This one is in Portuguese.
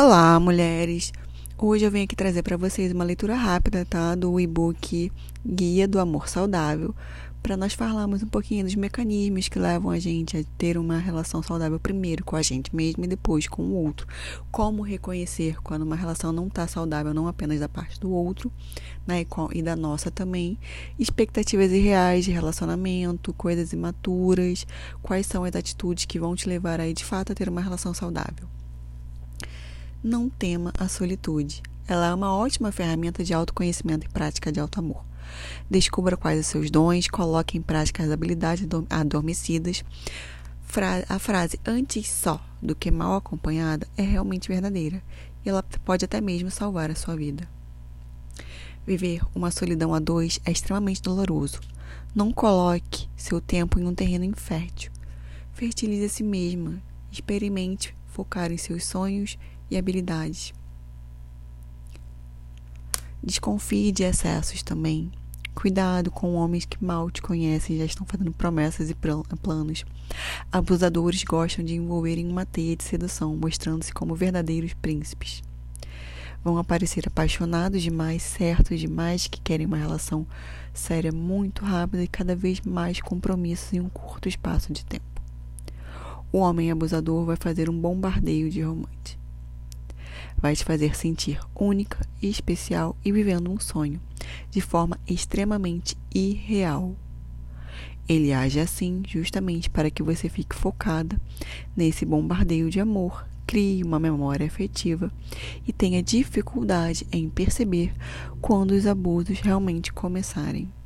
Olá, mulheres! Hoje eu venho aqui trazer para vocês uma leitura rápida, tá? Do e-book Guia do Amor Saudável, para nós falarmos um pouquinho dos mecanismos que levam a gente a ter uma relação saudável primeiro com a gente mesmo e depois com o outro. Como reconhecer quando uma relação não está saudável, não apenas da parte do outro, né? E da nossa também. Expectativas irreais de relacionamento, coisas imaturas, quais são as atitudes que vão te levar aí de fato a ter uma relação saudável. Não tema a solitude. Ela é uma ótima ferramenta de autoconhecimento e prática de auto-amor. Descubra quais os seus dons, coloque em prática as habilidades adormecidas. a frase antes só do que mal acompanhada é realmente verdadeira e ela pode até mesmo salvar a sua vida. Viver uma solidão a dois é extremamente doloroso. Não coloque seu tempo em um terreno infértil. Fertilize a si mesma. Experimente focar em seus sonhos e habilidades. Desconfie de excessos também. Cuidado com homens que mal te conhecem e já estão fazendo promessas e planos. Abusadores gostam de envolver em uma teia de sedução, mostrando-se como verdadeiros príncipes. Vão aparecer apaixonados demais, certos demais, que querem uma relação séria muito rápida e cada vez mais compromissos em um curto espaço de tempo. O homem abusador vai fazer um bombardeio de romance vai te fazer sentir única e especial e vivendo um sonho, de forma extremamente irreal. Ele age assim justamente para que você fique focada nesse bombardeio de amor, crie uma memória afetiva e tenha dificuldade em perceber quando os abusos realmente começarem.